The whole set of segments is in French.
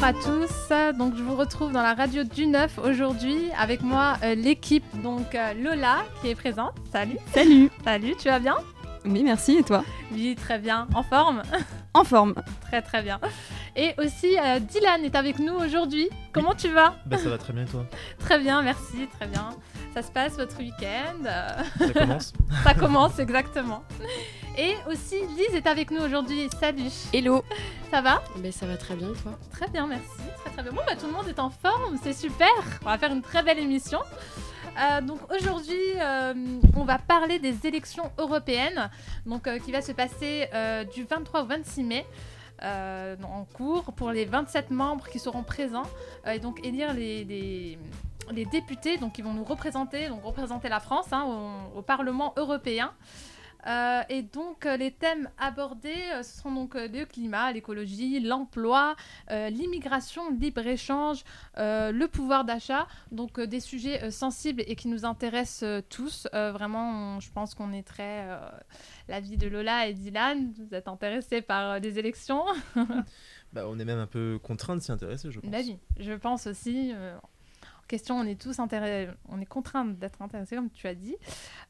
bonjour à tous. Donc je vous retrouve dans la radio du 9 aujourd'hui avec moi euh, l'équipe donc euh, Lola qui est présente. Salut. Salut. Salut, tu vas bien? Oui, merci et toi? Oui, très bien. En forme? En forme. Très très bien. Et aussi euh, Dylan est avec nous aujourd'hui. Comment tu vas? Bah ça va très bien et toi? Très bien, merci, très bien. Ça se passe votre week-end? Ça commence Ça commence exactement. Et aussi Lise est avec nous aujourd'hui. Salut. Hello. Ça va? Ben ça va très bien toi? Très bien, merci. Très très bien. Bon bah tout le monde est en forme, c'est super. On va faire une très belle émission. Euh, donc aujourd'hui, euh, on va parler des élections européennes, donc euh, qui va se passer euh, du 23 au 26 mai. euh, en cours pour les 27 membres qui seront présents euh, et donc élire les, les, les députés donc qui vont nous représenter donc représenter la France hein, au, au Parlement européen euh, et donc euh, les thèmes abordés euh, ce sont donc le climat, l'écologie, l'emploi, euh, l'immigration, le libre-échange, euh, le pouvoir d'achat, donc euh, des sujets euh, sensibles et qui nous intéressent euh, tous. Euh, vraiment, on- je pense qu'on est très... euh, la vie de Lola et Dylan, vous êtes intéressés par euh, les élections Bah on est même un peu contraint de s'y intéresser je pense. Bah oui, je pense aussi. Question, on est tous on contraints d'être intéressés, comme tu as dit.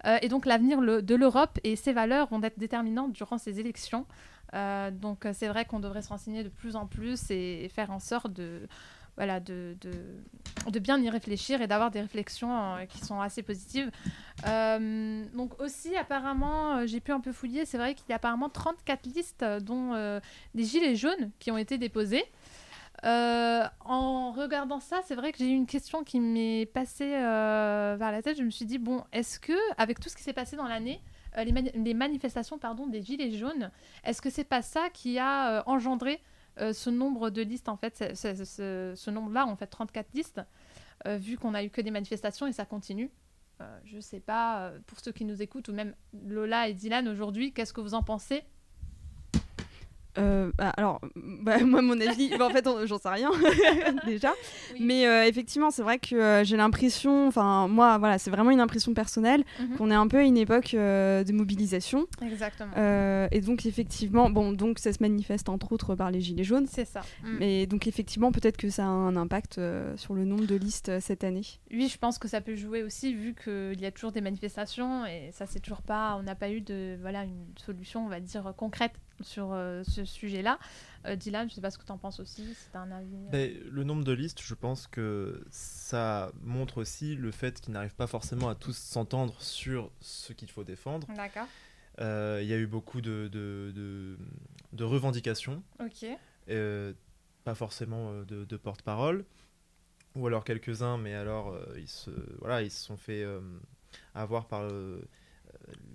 Euh, et donc, l'avenir de l'Europe et ses valeurs vont être déterminantes durant ces élections. Euh, donc, euh, c'est vrai qu'on devrait se renseigner de plus en plus et, faire en sorte de, bien y réfléchir et d'avoir des réflexions qui sont assez positives. Donc, aussi, apparemment, j'ai pu un peu fouiller, c'est vrai qu'il y a apparemment 34 listes, dont euh, des gilets jaunes qui ont été déposées. Euh, en regardant ça, c'est vrai que j'ai eu une question qui m'est passée euh, vers la tête. Je me suis dit, bon, est-ce que, avec tout ce qui s'est passé dans l'année, euh, les, mani- les manifestations pardon, des Gilets jaunes, est-ce que c'est pas ça qui a euh, engendré ce nombre de listes, en fait, ce, nombre-là, en fait, 34 listes, vu qu'on a eu que des manifestations et ça continue? Je sais pas, pour ceux qui nous écoutent, ou même Lola et Dylan aujourd'hui, qu'est-ce que vous en pensez? Euh, bah, alors, bah, moi, mon avis, bah, en fait, j'en sais rien déjà. Oui. Mais euh, effectivement, c'est vrai que euh, j'ai l'impression, enfin, moi, voilà, c'est vraiment une impression personnelle Mhm. qu'on est un peu à une époque de mobilisation. Exactement. Et donc, effectivement, bon, donc ça se manifeste entre autres par les Gilets jaunes. c'est ça. Mm. Mais donc, effectivement, peut-être que ça a un impact sur le nombre de listes cette année. Oui, je pense que ça peut jouer aussi vu qu'il y a toujours des manifestations et ça c'est toujours pas, on n'a pas eu de voilà une solution on va dire concrète sur euh, ce sujet-là. Euh, Dylan, je sais pas ce que tu en penses aussi, si un avis. euh. Mais le nombre de listes je pense que ça montre aussi le fait qu'ils n'arrivent pas forcément à tous s'entendre sur ce qu'il faut défendre. D'accord. Il y a eu beaucoup de, de, de- de revendications, Ok. pas forcément de, de porte-parole, ou alors quelques-uns, mais alors euh, ils, se, voilà, ils se sont fait euh, avoir par euh,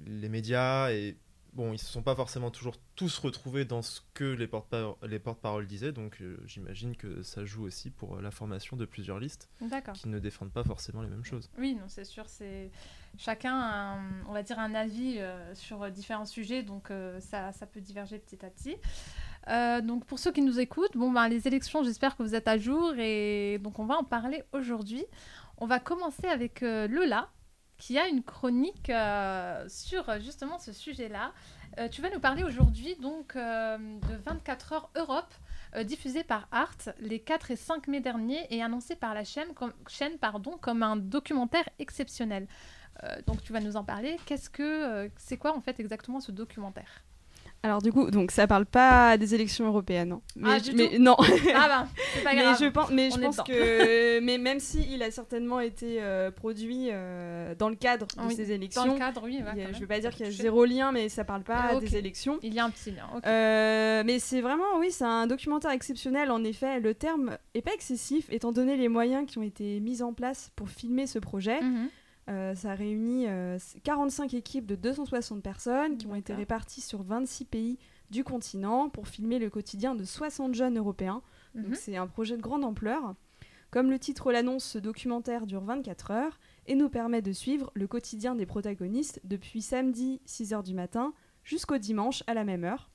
les médias et bon, ils se sont pas forcément toujours tous retrouvés dans ce que les porte-parole les porte-paroles disaient, donc euh, j'imagine que ça joue aussi pour la formation de plusieurs listes qui ne défendent pas forcément les mêmes choses. Oui, non, c'est sûr, c'est chacun, a un- on va dire, un avis euh, sur différents sujets, donc euh, ça, ça peut diverger petit à petit. Euh, donc pour ceux qui nous écoutent, bon ben les élections, j'espère que vous êtes à jour et donc on va en parler aujourd'hui. On va commencer avec euh, Lola qui a une chronique euh, sur justement ce sujet-là. Euh, tu vas nous parler aujourd'hui donc euh, de 24 heures Europe diffusée par Art les 4 et 5 mai dernier et annoncée par la chaîne, comme, un documentaire exceptionnel. Donc tu vas nous en parler. Qu'est-ce que c'est quoi en fait exactement ce documentaire? Alors, du coup, donc ça parle pas des élections européennes. hein. Mais, Ah, je- du mais non. Ah ben, c'est pas mais grave. je pense, mais je pense que, mais même si il a certainement été euh, produit euh, dans le cadre de Oui, ces Dans élections, le cadre, oui. ouais, a- je veux pas dire qu'il y a zéro lien, mais ça parle pas ok. des élections. Il y a un petit lien. Euh, mais c'est vraiment, oui, c'est un documentaire exceptionnel. En effet, le terme est pas excessif, étant donné les moyens qui ont été mis en place pour filmer ce projet. Mhm. Euh, ça réunit euh, 45 équipes de 260 personnes qui ont été réparties sur 26 pays du continent pour filmer le quotidien de 60 jeunes européens. Mhm. Donc c'est un projet de grande ampleur. Comme le titre l'annonce, ce documentaire dure 24 heures et nous permet de suivre le quotidien des protagonistes depuis samedi 6h du matin jusqu'au dimanche à la même heure.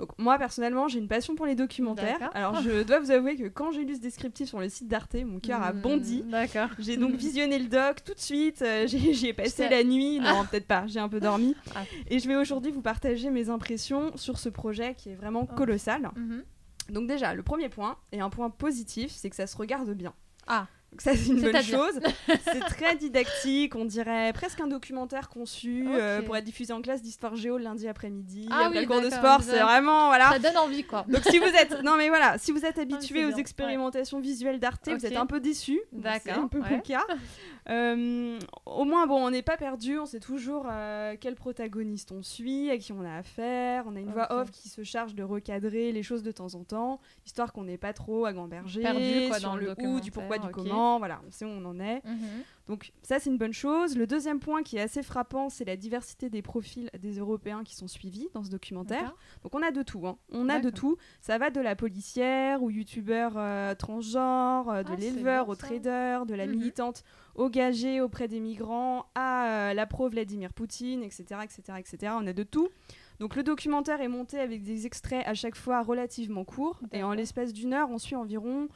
Donc moi personnellement j'ai une passion pour les documentaires. Alors je dois vous avouer que quand j'ai lu ce descriptif sur le site d'Arte, mon cœur a Hmm, bondi. D'accord. J'ai donc visionné le doc tout de suite, euh, j'ai j'y ai passé la nuit, non peut-être pas, j'ai un peu dormi. Ah. Et je vais aujourd'hui vous partager mes impressions sur ce projet qui est vraiment Oh. colossal. Mhm. Donc déjà, le premier point, et un point positif, c'est que ça se regarde bien. Ah. Donc ça, c'est une bonne chose. c'est très didactique, on dirait presque un documentaire conçu euh, pour être diffusé en classe d'histoire géo le lundi après-midi, Ah après oui, le cours de sport, vous c'est vraiment, voilà. Ça donne envie, quoi. Donc si vous êtes, non mais voilà, si vous êtes mais habitué aux bien, ouais. expérimentations visuelles d'Arte, vous Ok. êtes un peu déçu. C'est D'accord, un peu ouais. cas. Euh, au moins, bon, on n'est pas perdu, on sait toujours euh, quel protagoniste on suit, à qui on a affaire. On a une voix off qui se charge de recadrer les choses de temps en temps, histoire qu'on n'ait pas trop à gamberger Perdu, quoi, sur dans le le où, du pourquoi, du documentaire, Voilà, on sait où on en est. Mhm. Donc ça, c'est une bonne chose. Le deuxième point qui est assez frappant, c'est la diversité des profils des Européens qui sont suivis dans ce documentaire. Donc on a de tout, hein. on a de tout. Ça va de la policière ou youtubeur euh, transgenre, euh, de Ah, l'éleveur au trader, de la Mhm. militante engagée auprès des migrants à euh, la pro Vladimir Poutine, etc., etc., etc. On a de tout. Donc le documentaire est monté avec des extraits à chaque fois relativement courts et en l'espace d'une heure, on suit environ,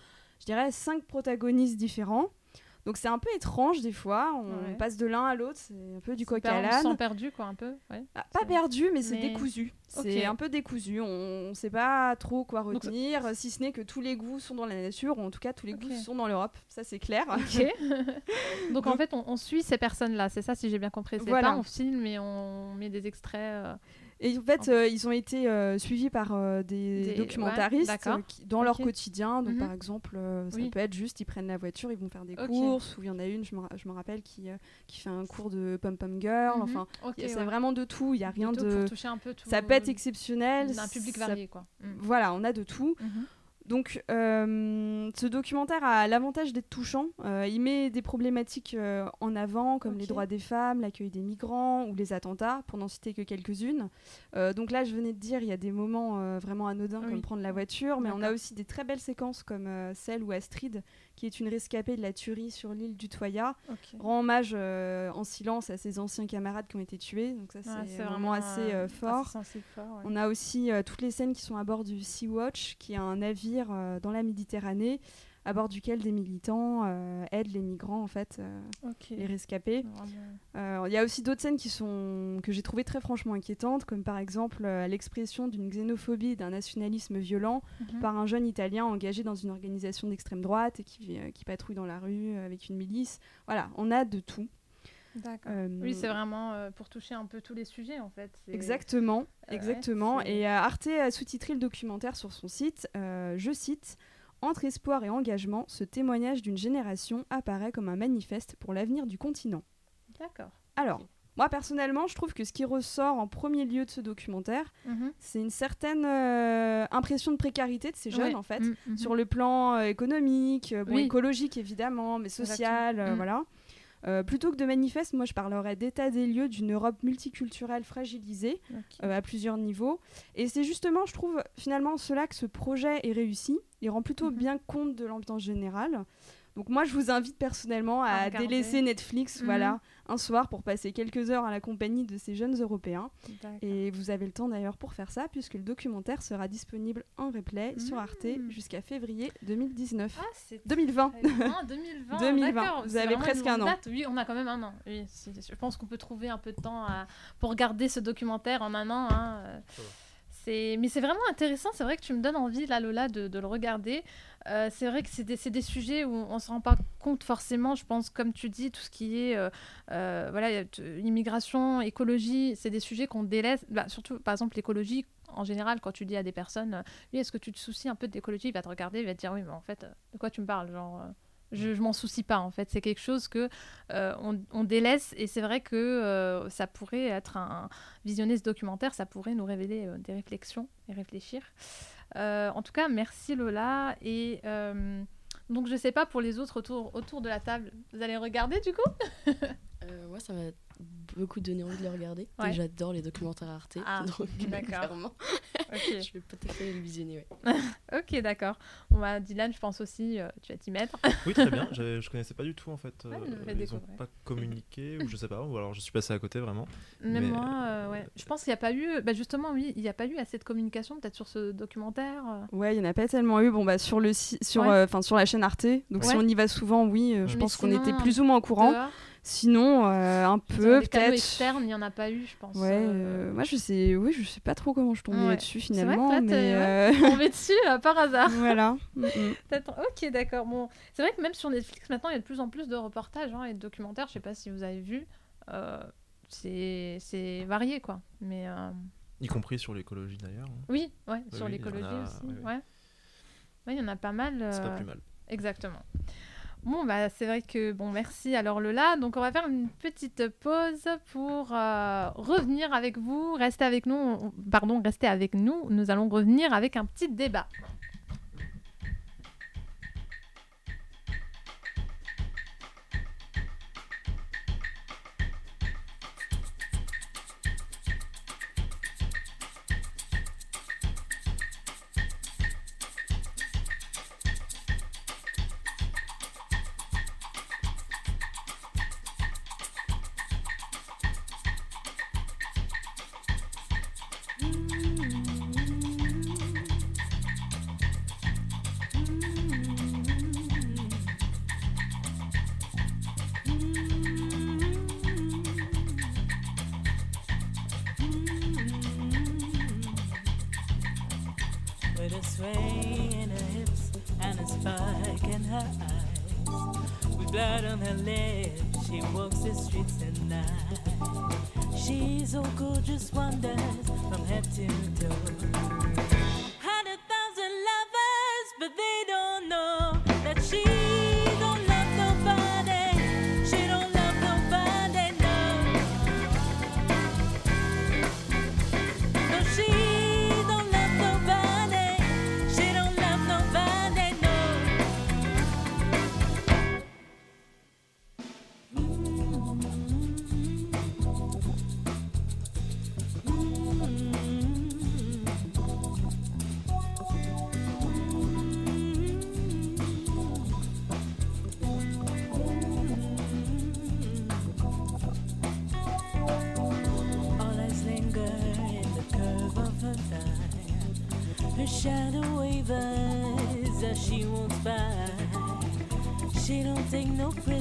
je dirais, cinq protagonistes différents. Donc c'est un peu étrange des fois, on Ouais. passe de l'un à l'autre, c'est un peu du coq à On l'âne. sent perdu, quoi, un peu. Ouais. Ah, pas perdu, mais c'est mais- décousu. C'est un peu décousu. On ne sait pas trop quoi retenir, si ce n'est que tous les goûts sont dans la nature, ou en tout cas tous les goûts sont dans l'Europe. Ça, c'est clair. Donc, en fait, on, on suit ces personnes-là, c'est ça si j'ai bien compris. C'est Voilà. pas on filme mais on met des extraits. euh, Et en fait, euh, ils ont été euh, suivis par euh, des, Des- documentaristes qui- dans leur quotidien. Donc, Mhm. par exemple, ça Oui. peut être juste, ils prennent la voiture, ils vont faire des courses, ou il y en a une, je me, rappelle, qui, qui fait un cours de pom-pom girl. mhm. Enfin, y c'est ouais. vraiment de tout. Il n'y a rien De tout de. Pour toucher un peu tout. Ça peut être exceptionnel. Un public ça- varié, quoi. Mm. Voilà, on a de tout. Mhm. Donc, euh, ce documentaire a l'avantage d'être touchant. Euh, il met des problématiques euh, en avant, comme les droits des femmes, l'accueil des migrants ou les attentats, pour n'en citer que quelques-unes. Donc là, je venais de dire, il y a des moments vraiment anodins, Oui. comme prendre la voiture, mais on a aussi des très belles séquences, comme celle où Astrid, qui est une rescapée de la tuerie sur l'île du Toya, Ok. rend hommage euh, en silence à ses anciens camarades qui ont été tués. Donc ça, Ouais, c'est vraiment assez euh, fort. assez fort, ouais. On a aussi euh, toutes les scènes qui sont à bord du Sea-Watch, qui est un navire euh, dans la Méditerranée, à bord duquel des militants euh, aident les migrants, en fait, euh, les rescapés. Euh, Il y a aussi d'autres scènes qui sont, que j'ai trouvées très franchement inquiétantes, comme par exemple l'expression d'une xénophobie et d'un nationalisme violent Mhm. par un jeune Italien engagé dans une organisation d'extrême droite et qui, qui patrouille dans la rue avec une milice. Voilà, on a de tout. Euh, Oui, c'est vraiment euh, pour toucher un peu tous les sujets, en fait. Exactement, exactement. et Arte a sous-titré le documentaire sur son site. je cite Entre espoir et engagement, ce témoignage d'une génération apparaît comme un manifeste pour l'avenir du continent. D'accord. Alors, moi personnellement, je trouve que ce qui ressort en premier lieu de ce documentaire, Mhm. c'est une certaine euh, impression de précarité de ces jeunes Ouais. en fait. Mm, mhm. Sur le plan euh, économique, euh, bon, Oui. écologique évidemment, mais social, voilà. Euh, plutôt que de manifeste, moi je parlerais d'état des lieux d'une Europe multiculturelle fragilisée euh, à plusieurs niveaux. Et c'est justement, je trouve, finalement cela que ce projet est réussi. Il rend plutôt Mhm. bien compte de l'ambiance générale. Donc moi, je vous invite personnellement À délaisser Netflix, Mhm. voilà, un soir pour passer quelques heures à la compagnie de ces jeunes Européens. Et vous avez le temps d'ailleurs pour faire ça, puisque le documentaire sera disponible en replay sur Arte Mhm. jusqu'à février 2019. Ah, c'est 2020. très bien, 2020. 2020, d'accord, vous avez presque un an. date. Oui, on a quand même un an. Oui, je pense qu'on peut trouver un peu de temps à- pour regarder ce documentaire en un an. hein. Mais c'est vraiment intéressant, c'est vrai que tu me donnes envie, là, Lola, de, le regarder. Euh, c'est vrai que c'est des, sujets où on ne se rend pas compte forcément, je pense, comme tu dis, tout ce qui est euh, euh, voilà, immigration, écologie, c'est des sujets qu'on délaisse. Bah, surtout, par exemple, l'écologie, en général, quand tu dis à des personnes, oui, est-ce que tu te soucies un peu de l'écologie? Il va te regarder, il va te dire, oui, mais en fait, de quoi tu me parles? Genre, je, je m'en soucie pas, en fait. C'est quelque chose que euh, on, on délaisse et c'est vrai que euh, ça pourrait être un, visionner ce documentaire, ça pourrait nous révéler euh, des réflexions et réfléchir. En tout cas, merci Lola. Et donc, je sais pas pour les autres autour, autour de la table, vous allez regarder du coup? Ouais, ça m'a beaucoup donné envie de le regarder. Ouais. J'adore les documentaires Arte. Ah, donc, clairement, Ok, je vais peut-être aller le visionner. Ouais. ok, d'accord. Bon, bah, Dylan, je pense aussi, euh, tu vas t'y mettre. Oui, très bien. Je, je connaissais pas du tout en fait. Ouais, Euh, ils ont découvrir. pas communiqué ou je sais pas. Ou alors je suis passé à côté vraiment. Même Mais- moi, euh, ouais. Je pense qu'il n'y a pas eu, bah, justement, oui, il n'y a pas eu assez de communication peut-être sur ce documentaire. euh. Ouais, il n'y en a pas tellement eu. Bon, bah, sur, le si- sur, Ouais. euh, 'fin, sur la chaîne Arte. Donc, si on y va souvent, oui, euh, je Mais pense qu'on était plus ou moins au courant. dehors. Sinon, euh, un peu peut-être. externes, il n'y en a pas eu, je pense. Ouais, euh, euh, moi je sais, oui, je sais pas trop comment je tombée Ouais. dessus C'est vrai que finalement, là, mais t'es- euh, tombé dessus par hasard. voilà. Mm, mm. Ok, d'accord. Bon, c'est vrai que même sur Netflix, maintenant, il y a de plus en plus de reportages hein, et de documentaires. Je sais pas si vous avez vu. Euh, c'est c'est varié, quoi. Mais euh, Y compris sur l'écologie d'ailleurs. hein. oui, ouais, Oui, sur oui, l'écologie a- aussi. oui, oui. Ouais. Ouais, il y en a pas mal. C'est pas plus mal. Exactement. Bon, bah, c'est vrai que, bon, merci alors Lola. Donc, on va faire une petite pause pour euh, revenir avec vous. Restez avec nous. On- Pardon, restez avec nous. Nous allons revenir avec un petit débat. no friend.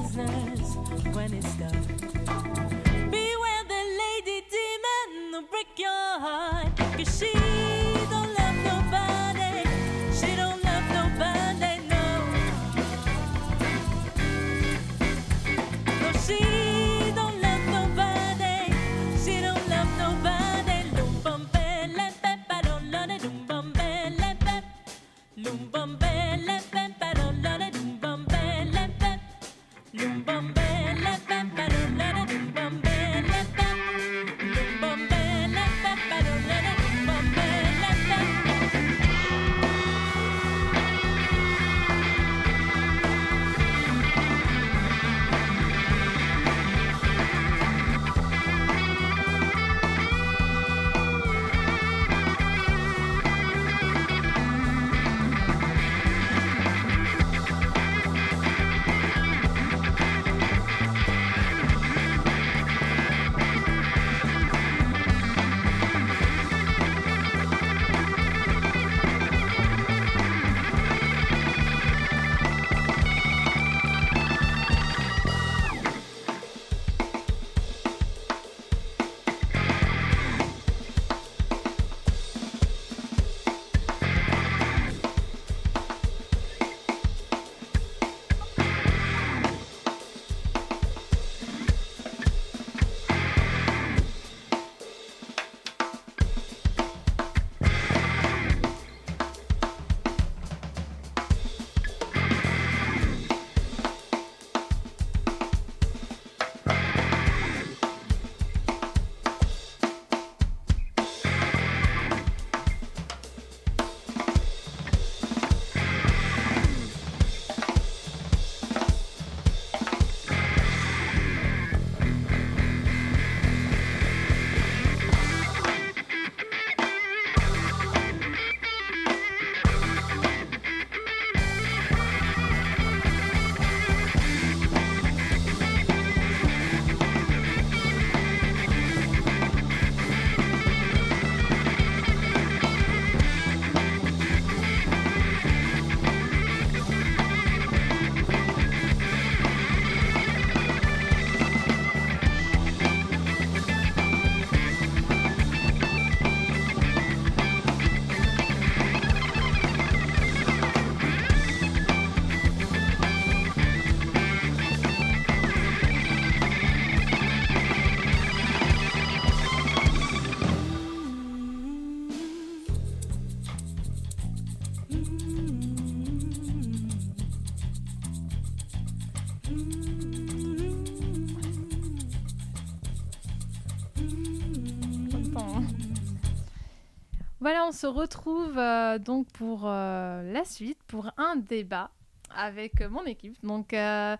Voilà, on se retrouve euh, donc pour euh, la suite, pour un débat avec mon équipe. Donc, euh,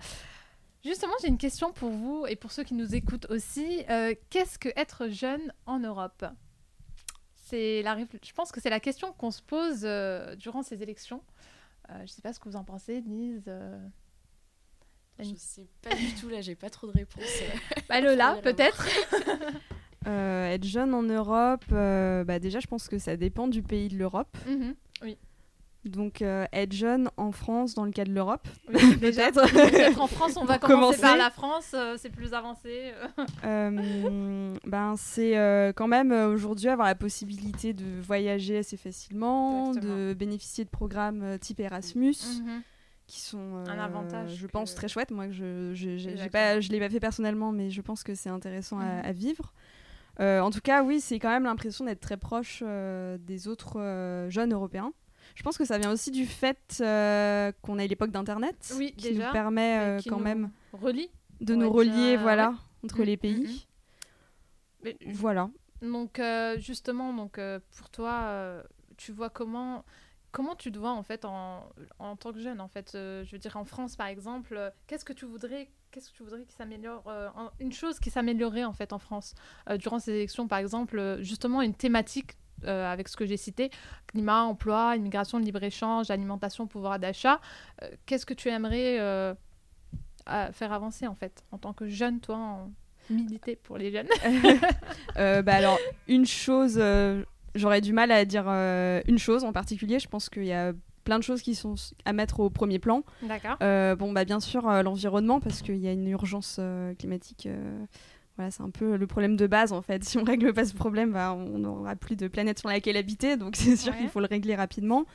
justement, j'ai une question pour vous et pour ceux qui nous écoutent aussi. Qu'est-ce que être jeune en Europe? C'est la, Je pense que c'est la question qu'on se pose durant ces élections. Je ne sais pas ce que vous en pensez, Lise. Je sais pas du tout, là, j'ai pas trop de réponses. Bah, Lola, peut-être Euh, être jeune en Europe, euh, bah déjà, je pense que ça dépend du pays de l'Europe. Mhm. Donc, euh, être jeune en France, dans le cas de l'Europe, Oui, peut-être. Peut-être en France, on va commencer, commencer. par la France, c'est plus avancé. ben, c'est quand même aujourd'hui avoir la possibilité de voyager assez facilement, Exactement. de bénéficier de programmes type Erasmus, Mhm. qui sont, Un avantage je pense, très chouettes. Moi, que je je- pas, l'ai pas fait personnellement, mais je pense que c'est intéressant à, Mhm. à vivre. Euh, en tout cas, oui, c'est quand même l'impression d'être très proche euh, des autres euh, jeunes européens. Je pense que ça vient aussi du fait qu'on a eu l'époque d'Internet, Oui, qui déjà, nous permet qui quand nous même relie. de nous dire, relier, voilà, entre Mm, les mm, pays. Mais Voilà. Donc justement, donc pour toi, tu vois comment comment tu te vois en fait en, en tant que jeune en fait. je veux dire en France par exemple, qu'est-ce que tu voudrais qu'est-ce que tu voudrais qui s'améliore euh, une chose qui s'améliorerait en fait en France euh, durant ces élections par exemple euh, justement une thématique euh, avec ce que j'ai cité climat, emploi, immigration, libre échange, alimentation, pouvoir d'achat. Qu'est-ce que tu aimerais faire avancer en fait en tant que jeune toi en militer pour les jeunes? Bah alors, une chose, j'aurais du mal à dire une chose en particulier. Je pense qu'il y a plein de choses qui sont à mettre au premier plan. D'accord. Euh, bon, bah bien sûr, euh, l'environnement, parce qu'il y a une urgence euh, climatique. voilà, c'est un peu le problème de base en fait. Si on règle pas ce problème, bah, on n'aura plus de planète sur laquelle habiter, donc c'est sûr Ouais. qu'il faut le régler rapidement.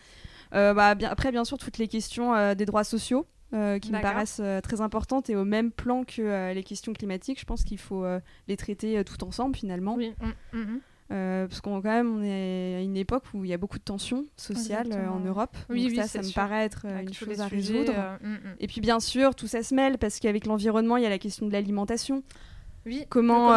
Euh, bah, bien, après, bien sûr, toutes les questions euh, des droits sociaux. euh, qui me paraissent très importantes et au même plan que les questions climatiques, je pense qu'il faut les traiter tout ensemble finalement. Oui. mm, mhm. Euh, parce qu'on quand même on est à une époque où il y a beaucoup de tensions sociales euh, en. Europe. Oui, Donc oui, ça, ça me paraît être euh, une chose à sujets, résoudre. mm, mm. Et puis bien sûr, tout ça se mêle parce qu'avec l'environnement, il y a la question de l'alimentation. Oui. Comment,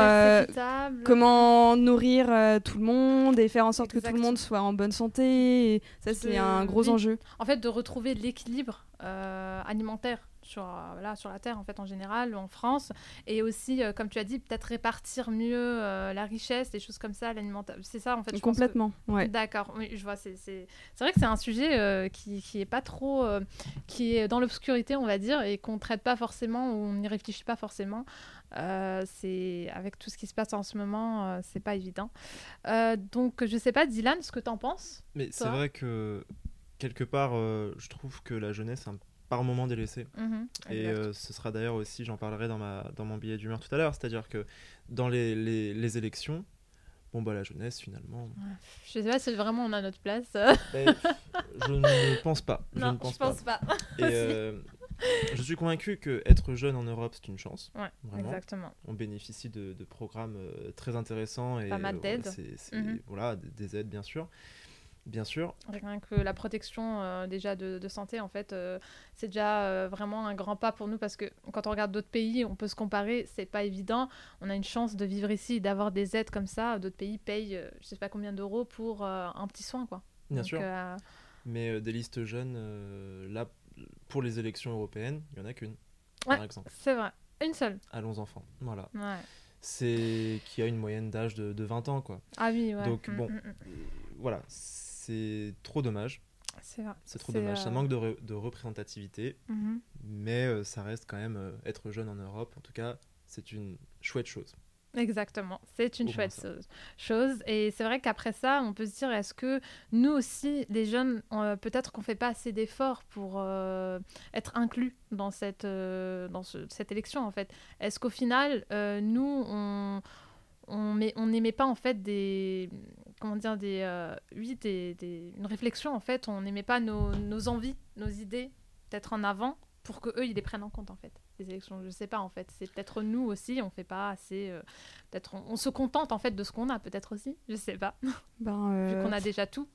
nourrir tout le monde et faire en sorte que tout le monde soit en bonne santé. Et ça, c'est un gros enjeu. En fait, de retrouver l'équilibre alimentaire sur, euh, voilà, sur la Terre, en fait, en général, ou en France. Et aussi, euh, comme tu as dit, peut-être répartir mieux euh, la richesse, des choses comme ça, l'alimentation. C'est ça, en fait. je pense que- Complètement. Ouais. D'accord, oui, je vois. C'est c'est- c'est vrai que c'est un sujet euh, qui, qui est pas trop. euh, qui est dans l'obscurité, on va dire, et qu'on traite pas forcément, ou on n'y réfléchit pas forcément. Euh, c'est avec tout ce qui se passe en ce moment, euh, c'est pas évident. Euh, donc, je sais pas, Dylan, ce que t'en penses Mais c'est vrai que quelque part, euh, je trouve que la jeunesse est un par moment délaissée. Mhm, Et euh, ce sera d'ailleurs aussi, j'en parlerai dans, ma, dans mon billet d'humeur tout à l'heure, c'est-à-dire que dans les, les, les élections, bon bah la jeunesse finalement, Je sais pas si vraiment on a notre place. ben, je ne pense pas. je non, ne pense je pense pas. pas. Et, aussi. euh, je suis convaincu que être jeune en Europe c'est une chance. Ouais, vraiment. Exactement. On bénéficie de, de programmes euh, très intéressants et Pas mal d'aides. Mhm. voilà des, des aides bien sûr, bien sûr. Rien que la protection euh, déjà de, de santé, en fait, euh, c'est déjà euh, vraiment un grand pas pour nous parce que quand on regarde d'autres pays, on peut se comparer, c'est pas évident. On a une chance de vivre ici, d'avoir des aides comme ça. D'autres pays payent, je sais pas combien d'euros pour un petit soin, quoi. Bien Donc, sûr. Mais des listes jeunes, là, pour les élections européennes, il n'y en a qu'une, Ouais. par exemple. c'est vrai, une seule. Allons enfants. Voilà. Ouais. C'est qui a une moyenne d'âge de, de 20 ans, quoi. Ah oui, ouais. Donc, Mm, bon. mm, mm. Voilà, c'est trop dommage. c'est vrai. C'est trop C'est, dommage. Ça euh, manque de, re- de représentativité, Mhm. mais euh, ça reste quand même euh, être jeune en Europe. En tout cas, c'est une chouette chose. Exactement, c'est une Au chouette chose- chose. Et c'est vrai qu'après ça, on peut se dire, est-ce que nous aussi, les jeunes, peut-être qu'on fait pas assez d'efforts pour être inclus dans cette, dans ce- cette élection, en fait? Est-ce qu'au final, nous, on on met- on n'aimait pas en fait des comment dire des euh, oui des, des- une réflexion en fait. On n'aimait pas nos, nos envies nos idées peut-être en avant pour que eux ils les prennent en compte en fait les élections. Je sais pas en fait. C'est peut-être nous aussi on fait pas assez euh, peut-être on, on se contente en fait de ce qu'on a peut-être aussi. Je sais pas. Ben, vu euh, qu'on a déjà tout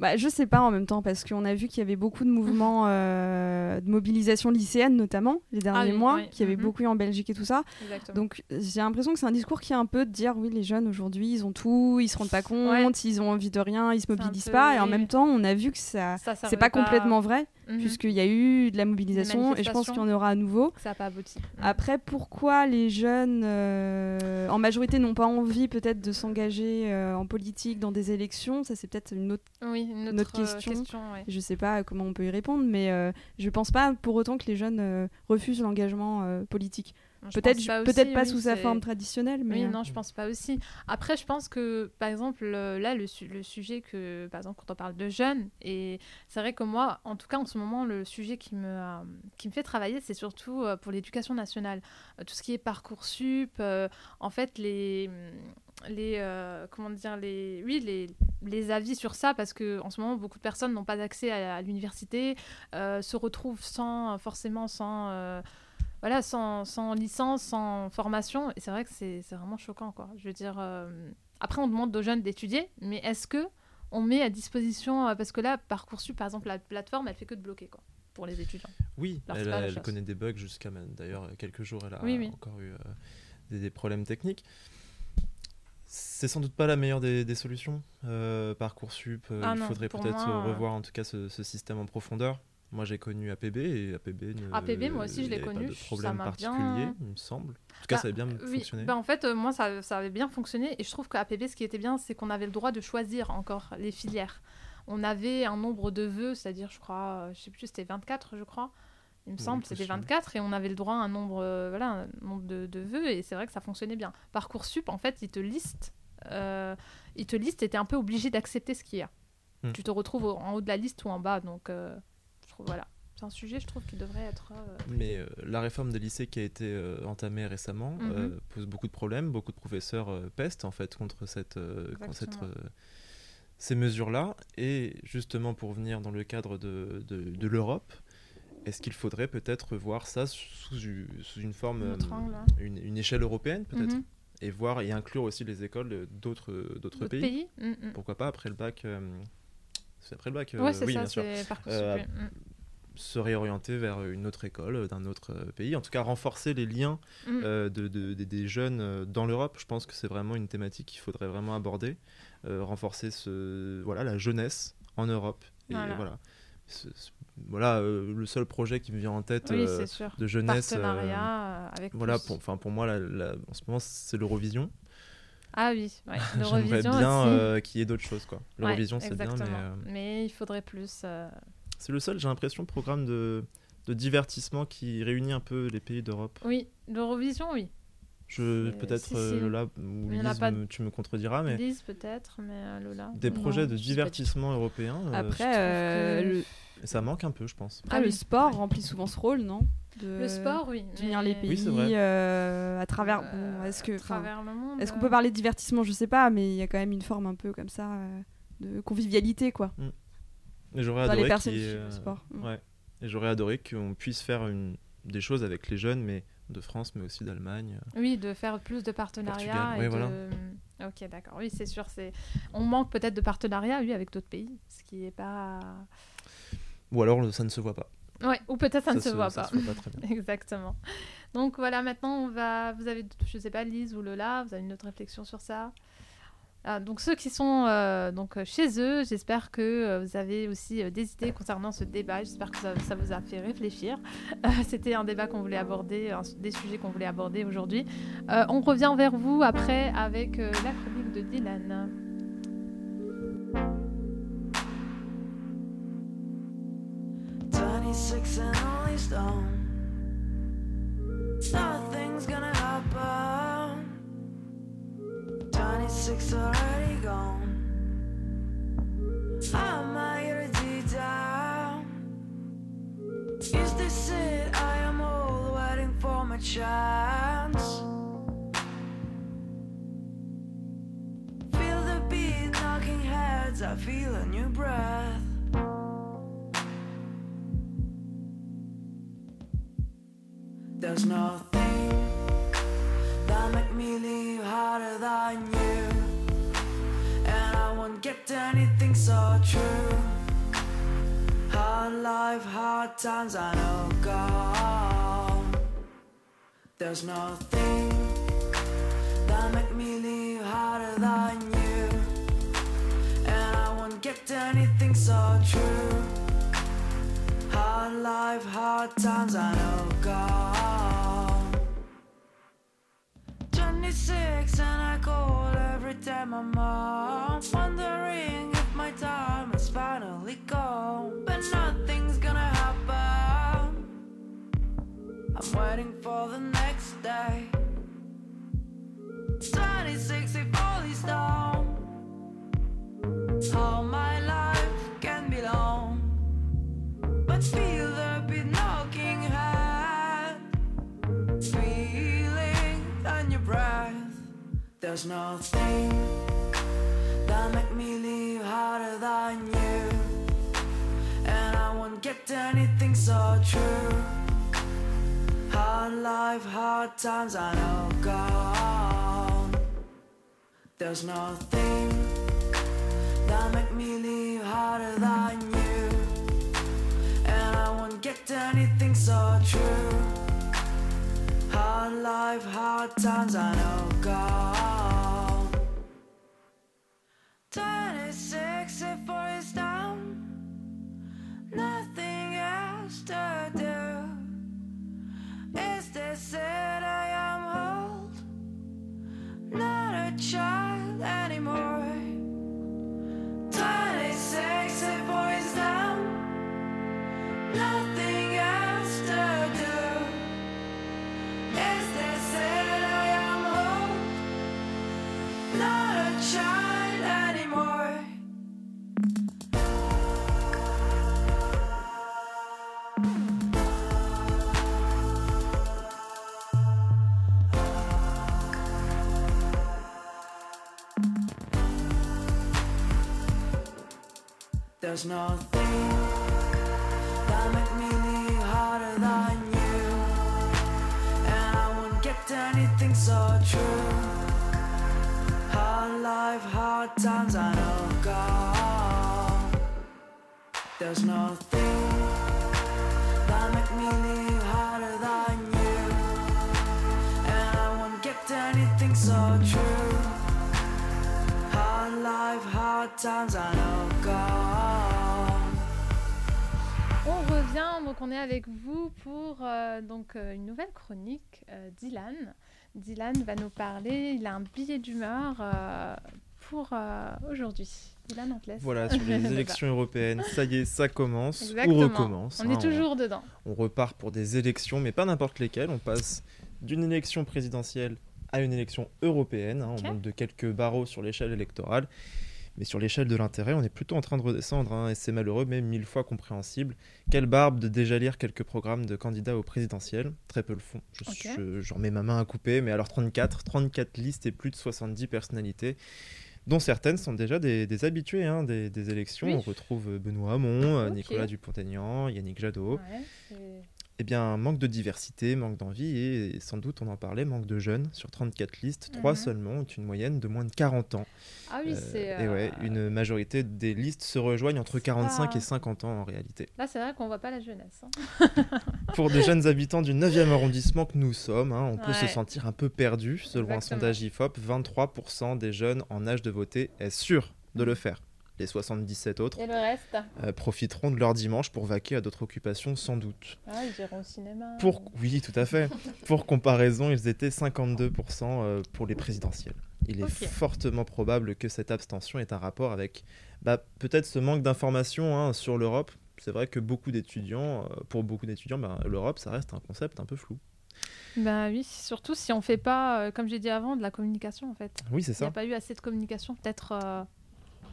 Bah, je sais pas en même temps, parce qu'on a vu qu'il y avait beaucoup de mouvements euh, de mobilisation lycéenne, notamment, les derniers Ah oui, mois, oui. qu'il y avait Mhm. beaucoup eu en Belgique et tout ça. Exactement. Donc j'ai l'impression que c'est un discours qui est un peu de dire oui, les jeunes aujourd'hui, ils ont tout, ils se rendent pas compte, ils ont envie de rien, ils se mobilisent peu- pas. Et en même temps, on a vu que ça. Ça, C'est pas complètement vrai, Mhm. puisqu'il y a eu de la mobilisation et je pense qu'il y en aura à nouveau. Ça n'a pas abouti. Après, pourquoi les jeunes, euh, en majorité, n'ont pas envie peut-être de s'engager euh, en politique dans des élections? Ça, c'est peut-être une autre. Oui, une autre, Notre euh, question. ouais. Je sais pas comment on peut y répondre, mais je pense pas pour autant que les jeunes refusent l'engagement politique. Peut-être pas peut-être aussi, pas oui, sous sa forme traditionnelle, mais. Oui, euh, non, je pense pas aussi. Après, je pense que, par exemple, euh, là, le, su- le sujet que, par exemple, quand on parle de jeunes, et c'est vrai que moi, en tout cas, en ce moment, le sujet qui me, euh, qui me fait travailler, c'est surtout euh, pour l'éducation nationale. Tout ce qui est Parcoursup, en fait, les, les euh, comment dire, les, oui, les, les avis sur ça, parce que en ce moment, beaucoup de personnes n'ont pas accès à, à l'université, euh, se retrouvent sans, forcément, sans... euh, voilà, sans, sans licence, sans formation. Et c'est vrai que c'est vraiment choquant, quoi. Je veux dire, euh, après, on demande aux jeunes d'étudier, mais est-ce que on met à disposition, euh, parce que là, Parcoursup, par exemple, la plateforme, elle fait que de bloquer, quoi, pour les étudiants. Oui, Alors, elle, connaît des bugs jusqu'à d'ailleurs quelques jours, elle a Oui, oui. encore eu euh, des, des problèmes techniques. C'est sans doute pas la meilleure des, des solutions. Euh, Parcoursup, Ah il non, faudrait peut-être revoir en tout cas ce, ce système en profondeur. Moi j'ai connu APB et APB ne, APB, moi aussi, je l'ai connu, Pas de ça problème m'a particulier, bien- il me semble. En tout cas, Bah, ça avait bien Oui, fonctionné. bah, en fait, euh, moi, ça, ça avait bien fonctionné. Et je trouve qu'à APB, ce qui était bien, c'est qu'on avait le droit de choisir encore les filières. On avait un nombre de vœux, c'est-à-dire, je crois, euh, je sais plus, c'était 24, je crois. Il me Oui, semble, c'était possible. 24, et on avait le droit à un nombre, euh, voilà, un nombre de, de vœux, et c'est vrai que ça fonctionnait bien. Parcoursup, en fait, il te liste, euh, il te liste, et t'es un peu obligé d'accepter ce qu'il y a. Hmm. Tu te retrouves en haut de la liste ou en bas, donc euh, trouve, voilà. C'est un sujet, je trouve, qui devrait être. euh, Mais euh, la réforme des lycées qui a été euh, entamée récemment Mhm. pose beaucoup de problèmes. Beaucoup de professeurs pestent en fait contre, cette, contre cette, Exactement. ces mesures-là. Et justement, pour venir dans le cadre de, de, de l'Europe, est-ce qu'il faudrait peut-être voir ça sous, sous une forme, angle, hein. une, une échelle européenne peut-être Mhm. Et voir et inclure aussi les écoles d'autres pays? Mm, mm. Pourquoi pas après le bac euh, C'est après le bac euh, Ouais, Oui, ça, bien sûr. Euh. Se réorienter vers une autre école euh, d'un autre euh, pays. En tout cas, renforcer les liens Mm. euh, de, de- de- des jeunes dans l'Europe. Je pense que c'est vraiment une thématique qu'il faudrait vraiment aborder. Euh, renforcer ce, voilà, la jeunesse en Europe. Et Voilà. voilà, euh, le seul projet qui me vient en tête Oui, euh, de jeunesse. euh, avec voilà, pour, enfin, pour moi, la- la- en ce moment, c'est l'Eurovision. Ah oui, ouais. J'aimerais l'Eurovision bien aussi. euh, qu'il y ait d'autres choses. quoi. Ouais, L'Eurovision, c'est bien, Mais il faudrait plus. C'est le seul, j'ai l'impression, programme de, de divertissement qui réunit un peu les pays d'Europe. Oui, l'Eurovision, oui. Je peut-être si, euh, si. Lola ou Lise, pas me- tu me contrediras, mais Lise peut-être, mais euh, Lola. des Non, projets de divertissement européen, euh, Après, euh, que- le, ça manque un peu, je pense. après, Ah le oui. sport remplit souvent ce rôle, non? De Le sport, oui. D'unir mais- les pays Oui, c'est vrai. euh, à travers. Euh, bon, est-ce que, à enfin, travers le monde. est-ce qu'on peut parler de divertissement? Je sais pas, mais il y a quand même une forme un peu comme ça euh, de convivialité, quoi. Et j'aurais adoré euh, sport. Ouais. Et j'aurais adoré qu'on puisse faire une... des choses avec les jeunes, mais de France, mais aussi d'Allemagne. Oui, de faire plus de partenariats. Portugal, et oui, de... voilà. Ok, d'accord. Oui, c'est sûr. C'est... On manque peut-être de partenariats, oui, avec d'autres pays, ce qui est pas. Ou alors ça ne se voit pas. Ouais, ou peut-être ça, ne se voit ça pas. se voit pas très bien. Exactement. Donc voilà, maintenant on va. Vous avez, je sais pas, Lise ou Lola, vous avez une autre réflexion sur ça? Ah, donc ceux qui sont euh, donc euh, chez eux, j'espère que euh, vous avez aussi des idées concernant ce débat. J'espère que ça, vous a fait réfléchir. C'était un débat qu'on voulait aborder, un- des sujets qu'on voulait aborder aujourd'hui. On revient vers vous après avec la chronique de Dylan. Twenty-six already gone. I'm out here down. Is this it? I am old, waiting for my chance. Feel the beat knocking heads. I feel a new breath. There's nothing that make me leave harder than you. Won't anything so true. Hard life, hard times, I know gone. There's nothing that make me leave harder than you. And I won't get anything so true. Hard life, hard times, I know gone. 26 and I call every day my mom Wondering waiting for the next day 26 if all down All my life can be long But feel the beat knocking head feeling on your breath. There's nothing that make me leave harder than you, and I won't get anything so true. Hard life, hard times, I know gone. There's nothing that make me leave harder than you, and I won't get anything so true. Hard life, hard times, I know gone. try There's nothing that make me leave harder than you. And I won't get anything so true. Hard life, hard times, I know gone. There's nothing that make me leave harder than you. And I won't get anything so true. Hard life, hard times, I know donc on est avec vous pour euh, donc, euh, une nouvelle chronique, euh, Dylan. Dylan va nous parler, il a un billet d'humeur euh, pour aujourd'hui. Dylan, on te laisse. Voilà, sur les élections européennes, ça y est, ça commence Exactement. ou recommence. On hein, est toujours dedans. on repart pour des élections, mais pas n'importe lesquelles. On passe d'une élection présidentielle à une élection européenne. hein. On monte de quelques barreaux sur l'échelle électorale. Mais sur l'échelle de l'intérêt, on est plutôt en train de redescendre, hein, et c'est malheureux, mais mille fois compréhensible. Quelle barbe de déjà lire quelques programmes de candidats au présidentiel? Très peu le font. Je- Ok. je- J'en mets ma main à couper, mais alors 34, 34 listes et plus de 70 personnalités, dont certaines sont déjà des, des habitués hein, des, des élections. Oui. On retrouve Benoît Hamon, euh. Nicolas Dupont-Aignan, Yannick Jadot. Ouais, Eh bien, manque de diversité, manque d'envie et, sans doute, on en parlait, manque de jeunes. Sur 34 listes, 3 Mhm. seulement ont une moyenne de moins de 40 ans. Ah oui, Euh, c'est. Et ouais, euh, une majorité des listes se rejoignent entre 45 Ah. et 50 ans en réalité. Là, c'est vrai qu'on voit pas la jeunesse. hein. Pour des jeunes habitants du 9e arrondissement que nous sommes, hein, on peut se Ouais. sentir un peu perdu. Selon un sondage IFOP, 23% des jeunes en âge de voter est sûr de Mhm. le faire. Les 77 autres Et le reste euh, profiteront de leur dimanche pour vaquer à d'autres occupations sans doute. Ah, ils iront au cinéma. Pour... Oui, tout à fait. pour comparaison, ils étaient 52% euh, pour les présidentielles. Il est fortement probable que cette abstention ait un rapport avec bah, peut-être ce manque d'informations hein, sur l'Europe. C'est vrai que beaucoup d'étudiants, euh, pour beaucoup d'étudiants, bah, l'Europe, ça reste un concept un peu flou. Bah oui, surtout si on fait pas, euh, comme j'ai dit avant, de la communication en fait. Oui, c'est Il n'y a ça. pas eu assez de communication, peut-être. euh,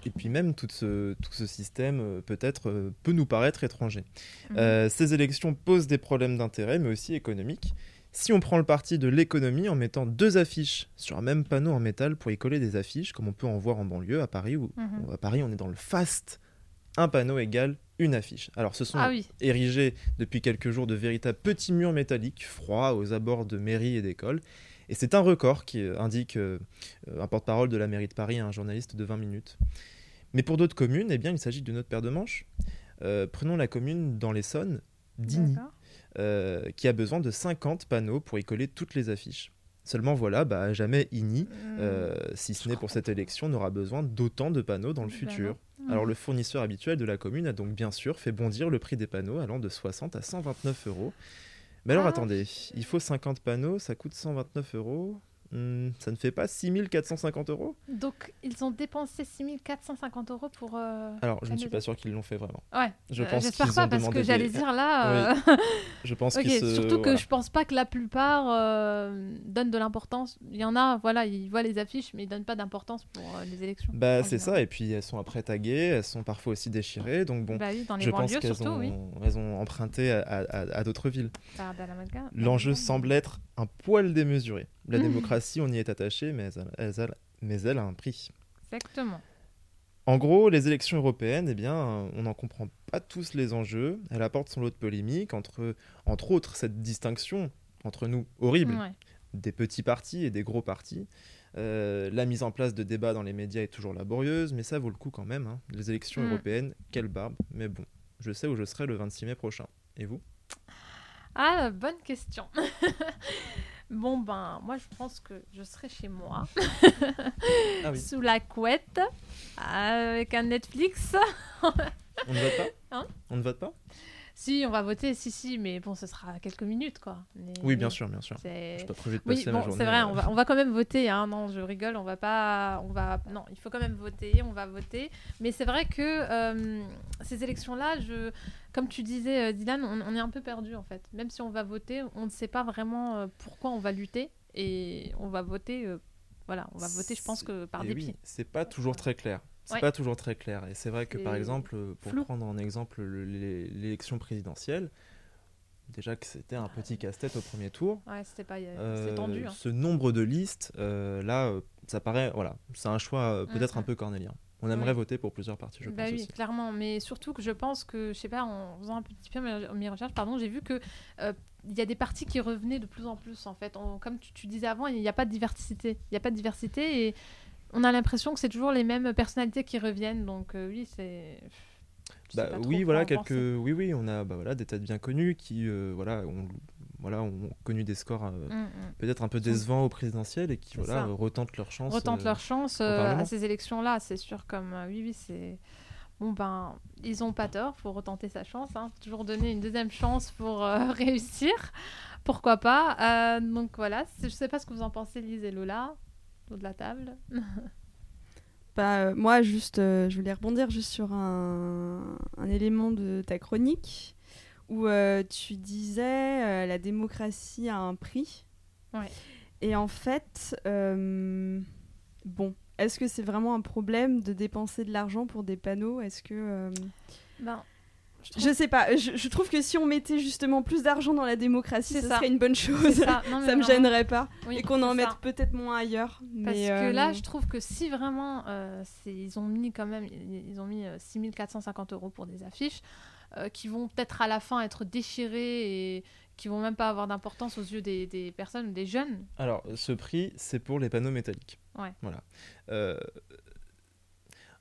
Et puis même tout ce, tout ce système, euh, peut-être, euh, peut nous paraître étranger. mhm. Euh, ces élections posent des problèmes d'intérêt, mais aussi économiques. Si on prend le parti de l'économie en mettant deux affiches sur un même panneau en métal pour y coller des affiches, comme on peut en voir en banlieue à Paris, où Mhm. à Paris on est dans le fast, un panneau égale une affiche. Alors ce sont Ah oui, érigés depuis quelques jours de véritables petits murs métalliques froids aux abords de mairies et d'écoles. Et c'est un record qui indique euh, un porte-parole de la mairie de Paris, un journaliste de 20 minutes. Mais pour d'autres communes, eh bien, il s'agit d'une autre paire de manches. Euh, prenons la commune dans l'Essonne, d'Igny, euh, qui a besoin de 50 panneaux pour y coller toutes les affiches. Seulement voilà, bah, jamais Igny, Mm. euh, si ce n'est pour cette élection, n'aura besoin d'autant de panneaux dans le futur. non. Alors le fournisseur habituel de la commune a donc bien sûr fait bondir le prix des panneaux allant de 60 à 129 euros. Mais alors Ah. attendez, il faut 50 panneaux, ça coûte 129 euros. Hmm, ça ne fait pas 6450 euros Donc, ils ont dépensé 6450 euros pour. euh, Alors je ne suis pas sûr qu'ils l'ont fait vraiment. Ouais. Je Euh, pense qu'ils pas parce que j'allais dire là. euh, Je pense se... surtout que je pense pas que la plupart donnent de l'importance. Il y en a, voilà, ils voient les affiches, mais ils donnent pas d'importance pour les élections. Bah c'est ça, et puis elles sont après taguées, elles sont parfois aussi déchirées, donc bon, Bah oui, dans les je pense qu'elles surtout, ont, oui. elles ont emprunté à, à- à d'autres villes. Dalamanca. L'enjeu semble être un poil démesuré. La Mmh. démocratie, on y est attaché, mais elle, elle- mais elle a un prix. Exactement. En gros, les élections européennes, eh bien, on n'en comprend pas tous les enjeux. Elle apporte son lot de polémiques, entre, entre autres cette distinction entre nous horrible Ouais. des petits partis et des gros partis. Euh, la mise en place de débats dans les médias est toujours laborieuse, mais ça vaut le coup quand même. hein. Les élections Mm. européennes, quelle barbe. Mais bon, je sais où je serai le 26 mai prochain. Et vous? Ah, bonne question. bon, ben, moi, je pense que je serai chez moi, Ah oui. sous la couette, avec un Netflix. On ne vote pas? Hein? On ne vote pas? Si, on va voter, si, si, mais bon, ce sera quelques minutes, quoi. Mais- Oui, bien sûr, bien sûr. C'est... Pas prévu de Oui, passer bon, journée. c'est vrai, euh, on va, on va quand même voter. Hein. Non, je rigole, on va pas, on va, non, il faut quand même voter, on va voter. Mais c'est vrai que euh, ces élections-là, je, comme tu disais, euh, Dylan, on, on est un peu perdu en fait. Même si on va voter, on ne sait pas vraiment pourquoi on va lutter et on va voter. euh, voilà, on va voter, je pense que par dépit. oui, c'est pas toujours très clair. C'est Ouais. pas toujours très clair. Et c'est vrai que par exemple, euh, pour flou. prendre en exemple le- l'é- l'élection présidentielle, déjà que c'était un petit casse-tête au premier tour. Ouais, c'était pas, euh, euh, tendu. hein. Ce nombre de listes, euh, là, ça paraît, voilà, c'est un choix peut-être Mm, un mm. peu cornélien. On aimerait Oui. voter pour plusieurs partis, je Bah pense oui, aussi. clairement. Mais surtout que je pense que, je sais pas, en faisant un petit peu mes, recherches, pardon, j'ai vu que euh, il y a des partis qui revenaient de plus en plus, en fait. On- comme tu, tu disais avant, il n'y a pas de diversité. Il n'y a pas de diversité et on a l'impression que c'est toujours les mêmes personnalités qui reviennent. Donc euh, oui, c'est... Bah, oui, voilà quelques, penser. oui, oui, on a bah, voilà des têtes bien connues qui, euh, voilà, ont, voilà, ont connu des scores euh, Mm, mm. peut-être un peu décevants au présidentiel et qui voilà ça. retentent leur chance. retentent leur chance à ces élections-là, c'est sûr. Comme oui, oui, c'est bon ben ils ont pas tort, faut retenter sa chance, hein. Faut toujours donner une deuxième chance pour euh, réussir, pourquoi pas. Euh, donc voilà, je sais pas ce que vous en pensez, Lise et Lola, autour de la table. Bah, euh, moi, juste, euh, je voulais rebondir juste sur un, un élément de ta chronique où euh, tu disais la démocratie a un prix. Ouais. Et en fait, bon, est-ce que c'est vraiment un problème de dépenser de l'argent pour des panneaux? Est-ce que Ben, je sais pas. Je, je trouve que si on mettait justement plus d'argent dans la démocratie, ça. serait une bonne chose. ça, non, mais ça me gênerait pas. oui, et qu'on en mette peut-être moins ailleurs. Parce que euh, là, je trouve que si vraiment euh, ils ont mis quand même, ils ont mis euh, 6450 euros pour des affiches euh, qui vont peut-être à la fin être déchirées et qui vont même pas avoir d'importance aux yeux des, des personnes, des jeunes. Alors, ce prix, c'est pour les panneaux métalliques. Ouais. Voilà. Euh,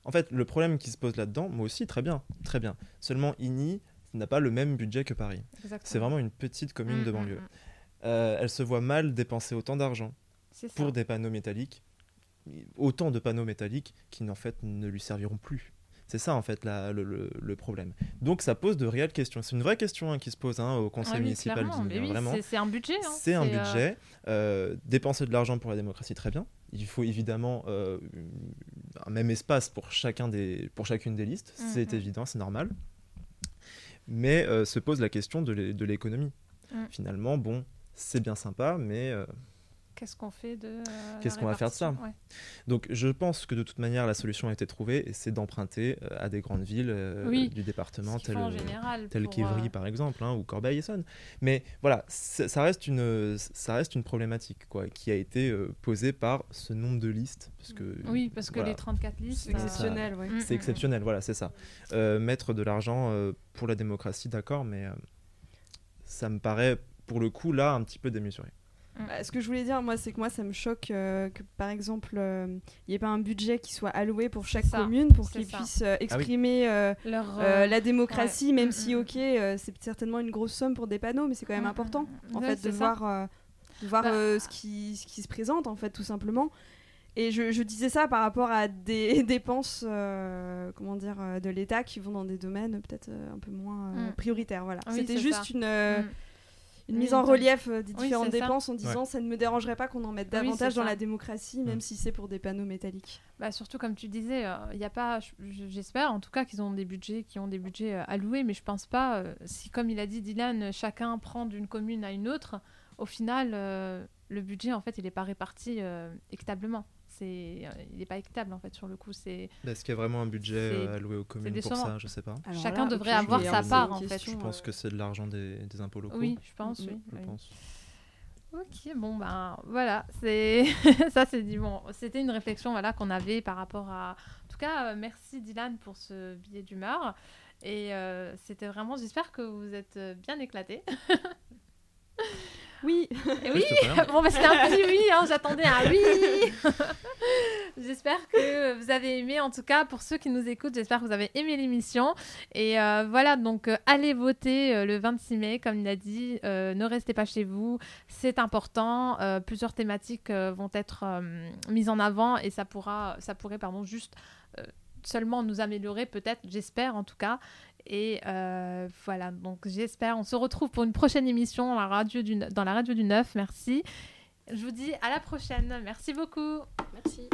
En fait, le problème qui se pose là-dedans, moi aussi, très bien, très bien. Seulement, INI n'a pas le même budget que Paris. C'est vraiment une petite commune de Mm, mm, banlieue. mm. Euh, elle se voit mal dépenser autant d'argent pour des panneaux métalliques, autant de panneaux métalliques qui en fait ne lui serviront plus. C'est ça en fait la- le, le- le problème. Donc ça pose de réelles questions. C'est une vraie question hein, qui se pose hein, au conseil Ah oui, municipal oui, vraiment. c'est- un budget. hein. C'est un euh, budget. Euh, dépenser de l'argent pour la démocratie, très bien. Il faut évidemment euh, un même espace pour, chacun des, pour chacune des listes. C'est Mhm. évident, c'est normal. Mais euh, se pose la question de l'é- de l'économie. Mm. Finalement, bon, c'est bien sympa, mais euh, Qu'est-ce qu'on fait de. euh, Qu'est-ce qu'on va faire de ça Ouais. donc je pense que de toute manière la solution a été trouvée et c'est d'emprunter euh, à des grandes villes euh, Oui. du département qu'ils tel, font en général. tel pour, qu'Evry euh, par exemple hein, ou Corbeil-Essonne. Mais voilà, ça reste une ça reste une problématique quoi qui a été euh, posée par ce nombre de listes parce que Oui, parce que voilà, les 34 listes. C'est exceptionnel, ouais. mm, c'est mm, exceptionnel, voilà, c'est ça. Euh, mettre de l'argent euh, pour la démocratie, d'accord, mais euh, ça me paraît pour le coup là un petit peu démesuré. Bah, ce que je voulais dire, moi, c'est que moi, ça me choque euh, que, par exemple, euh, il n'y ait pas un budget qui soit alloué pour chaque Ça, commune pour qu'ils puissent euh, exprimer euh, Leur, euh, euh, la démocratie, même Mm, si, mm, ok, euh, c'est certainement une grosse somme pour des panneaux, mais c'est quand même Mm, important, mm, en fait, de ça. voir, euh, de voir Bah, euh, ce, qui, ce qui se présente, en fait, tout simplement. Et je, je disais ça par rapport à des dépenses, euh, comment dire, euh, de l'État qui vont dans des domaines peut-être euh, un peu moins euh, Mm. prioritaires. Voilà. Oui, C'était juste ça. une, euh, Mm. Une mise en relief euh, des Oui, différentes ça. dépenses en disant ça ne me dérangerait pas qu'on en mette davantage dans ça. la démocratie, même Mm. si c'est pour des panneaux métalliques. Bah, surtout comme tu disais, il y a pas, je- je- j'espère en tout cas qu'ils ont des budgets, qui ont des budgets euh, alloués, mais je pense pas. euh, si comme il a dit Dylan, euh, chacun prend d'une commune à une autre, au final, euh, le budget en fait, il n'est pas réparti euh, équitablement. C'est, euh, il n'est pas équitable en fait sur le coup. C'est Est-ce qu'il y a vraiment un budget C'est- euh, alloué aux communes pour ça Je sais pas. Alors Chacun là, devrait avoir sa euh, part, en fait. Je pense euh, que c'est de l'argent des, des impôts locaux. oui, je pense, oui. Je oui. pense. Ok, bon ben voilà, c'est ça c'est dit bon, c'était une réflexion voilà qu'on avait par rapport à. En tout cas, euh, merci Dylan pour ce billet d'humeur et euh, c'était vraiment. J'espère que vous êtes euh, bien éclatés. Oui, Et Oui, bon bah c'était un petit oui, hein, j'attendais un oui. j'espère que vous avez aimé, en tout cas pour ceux qui nous écoutent, j'espère que vous avez aimé l'émission. Et euh, voilà, donc euh, allez voter euh, le 26 mai, comme il a dit, euh, ne restez pas chez vous, c'est important. Euh, plusieurs thématiques euh, vont être euh, mises en avant et ça pourra, ça pourrait pardon juste euh, seulement nous améliorer peut-être, j'espère en tout cas. Et euh, voilà, donc j'espère. On se retrouve pour une prochaine émission dans la radio du, dans la radio du 9. Merci. Je vous dis à la prochaine. Merci beaucoup. Merci.